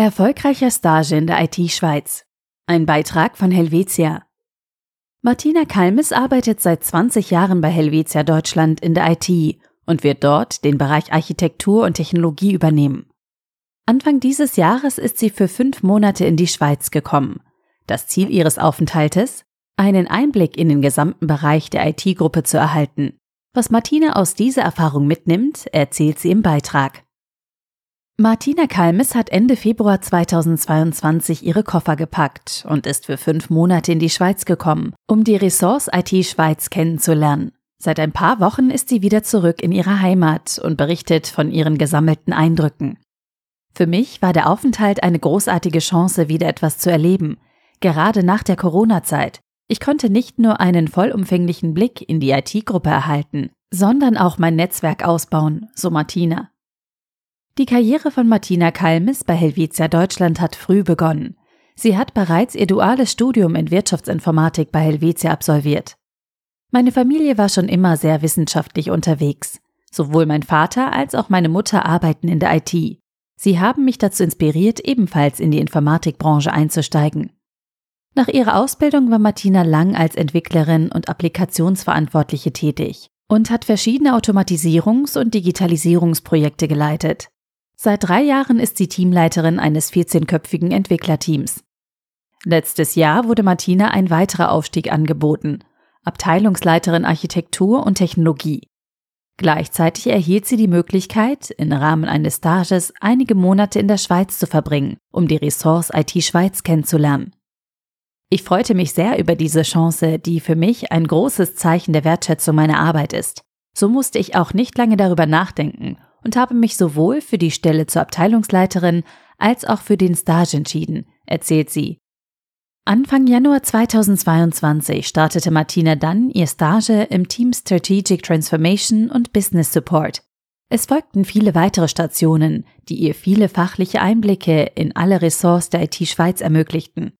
Erfolgreicher Stage in der IT-Schweiz. Ein Beitrag von Helvetia. Martina Kalmes arbeitet seit 20 Jahren bei Helvetia Deutschland in der IT und wird dort den Bereich Architektur und Technologie übernehmen. Anfang dieses Jahres ist sie für fünf Monate in die Schweiz gekommen. Das Ziel ihres Aufenthaltes? Einen Einblick in den gesamten Bereich der IT-Gruppe zu erhalten. Was Martina aus dieser Erfahrung mitnimmt, erzählt sie im Beitrag. Martina Kalmes hat Ende Februar 2022 ihre Koffer gepackt und ist für fünf Monate in die Schweiz gekommen, um die Ressource IT Schweiz kennenzulernen. Seit ein paar Wochen ist sie wieder zurück in ihre Heimat und berichtet von ihren gesammelten Eindrücken. Für mich war der Aufenthalt eine großartige Chance, wieder etwas zu erleben, gerade nach der Corona-Zeit. Ich konnte nicht nur einen vollumfänglichen Blick in die IT-Gruppe erhalten, sondern auch mein Netzwerk ausbauen, so Martina. Die Karriere von Martina Kalmes bei Helvetia Deutschland hat früh begonnen. Sie hat bereits ihr duales Studium in Wirtschaftsinformatik bei Helvetia absolviert. Meine Familie war schon immer sehr wissenschaftlich unterwegs. Sowohl mein Vater als auch meine Mutter arbeiten in der IT. Sie haben mich dazu inspiriert, ebenfalls in die Informatikbranche einzusteigen. Nach ihrer Ausbildung war Martina lang als Entwicklerin und Applikationsverantwortliche tätig und hat verschiedene Automatisierungs- und Digitalisierungsprojekte geleitet. Seit drei Jahren ist sie Teamleiterin eines 14-köpfigen Entwicklerteams. Letztes Jahr wurde Martina ein weiterer Aufstieg angeboten, Abteilungsleiterin Architektur und Technologie. Gleichzeitig erhielt sie die Möglichkeit, im Rahmen eines Stages einige Monate in der Schweiz zu verbringen, um die Ressource IT Schweiz kennenzulernen. Ich freute mich sehr über diese Chance, die für mich ein großes Zeichen der Wertschätzung meiner Arbeit ist. So musste ich auch nicht lange darüber nachdenken und habe mich sowohl für die Stelle zur Abteilungsleiterin als auch für den Stage entschieden, erzählt sie. Anfang Januar 2022 startete Martina dann ihr Stage im Team Strategic Transformation und Business Support. Es folgten viele weitere Stationen, die ihr viele fachliche Einblicke in alle Ressorts der IT Schweiz ermöglichten.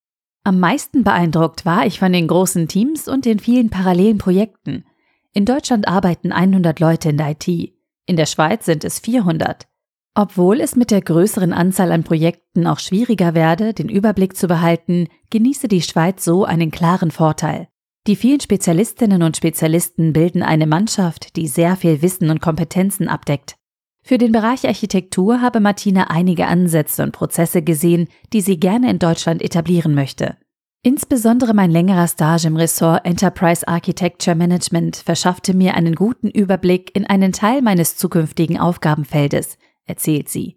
Am meisten beeindruckt war ich von den großen Teams und den vielen parallelen Projekten. In Deutschland arbeiten 100 Leute in der IT. In der Schweiz sind es 400. Obwohl es mit der größeren Anzahl an Projekten auch schwieriger werde, den Überblick zu behalten, genieße die Schweiz so einen klaren Vorteil. Die vielen Spezialistinnen und Spezialisten bilden eine Mannschaft, die sehr viel Wissen und Kompetenzen abdeckt. Für den Bereich Architektur habe Martina einige Ansätze und Prozesse gesehen, die sie gerne in Deutschland etablieren möchte. Insbesondere mein längerer Stage im Ressort Enterprise Architecture Management verschaffte mir einen guten Überblick in einen Teil meines zukünftigen Aufgabenfeldes, erzählt sie.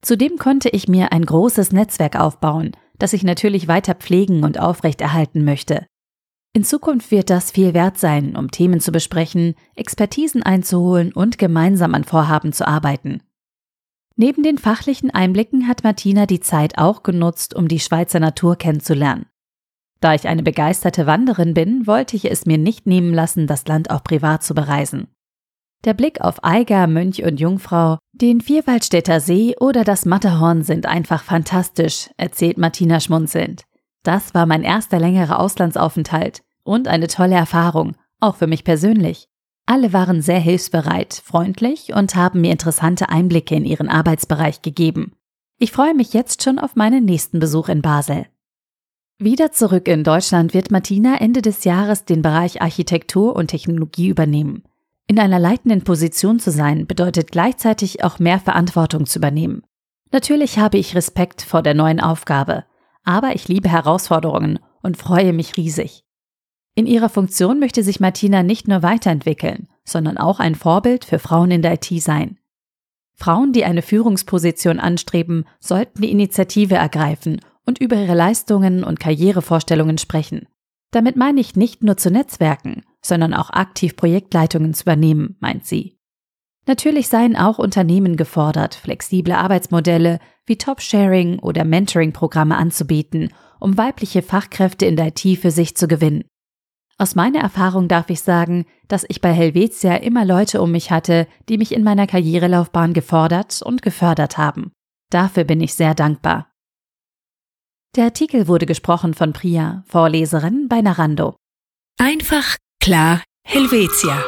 Zudem konnte ich mir ein großes Netzwerk aufbauen, das ich natürlich weiter pflegen und aufrechterhalten möchte. In Zukunft wird das viel wert sein, um Themen zu besprechen, Expertisen einzuholen und gemeinsam an Vorhaben zu arbeiten. Neben den fachlichen Einblicken hat Martina die Zeit auch genutzt, um die Schweizer Natur kennenzulernen. Da ich eine begeisterte Wanderin bin, wollte ich es mir nicht nehmen lassen, das Land auch privat zu bereisen. Der Blick auf Eiger, Mönch und Jungfrau, den Vierwaldstätter See oder das Matterhorn sind einfach fantastisch, erzählt Martina schmunzelnd. Das war mein erster längerer Auslandsaufenthalt und eine tolle Erfahrung, auch für mich persönlich. Alle waren sehr hilfsbereit, freundlich und haben mir interessante Einblicke in ihren Arbeitsbereich gegeben. Ich freue mich jetzt schon auf meinen nächsten Besuch in Basel. Wieder zurück in Deutschland wird Martina Ende des Jahres den Bereich Architektur und Technologie übernehmen. In einer leitenden Position zu sein, bedeutet gleichzeitig auch mehr Verantwortung zu übernehmen. Natürlich habe ich Respekt vor der neuen Aufgabe, aber ich liebe Herausforderungen und freue mich riesig. In ihrer Funktion möchte sich Martina nicht nur weiterentwickeln, sondern auch ein Vorbild für Frauen in der IT sein. Frauen, die eine Führungsposition anstreben, sollten die Initiative ergreifen und über ihre Leistungen und Karrierevorstellungen sprechen. Damit meine ich nicht nur zu Netzwerken, sondern auch aktiv Projektleitungen zu übernehmen, meint sie. Natürlich seien auch Unternehmen gefordert, flexible Arbeitsmodelle wie Top-Sharing oder Mentoring-Programme anzubieten, um weibliche Fachkräfte in der IT für sich zu gewinnen. Aus meiner Erfahrung darf ich sagen, dass ich bei Helvetia immer Leute um mich hatte, die mich in meiner Karrierelaufbahn gefordert und gefördert haben. Dafür bin ich sehr dankbar. Der Artikel wurde gesprochen von Priya, Vorleserin bei Narando. Einfach, klar, Helvetia.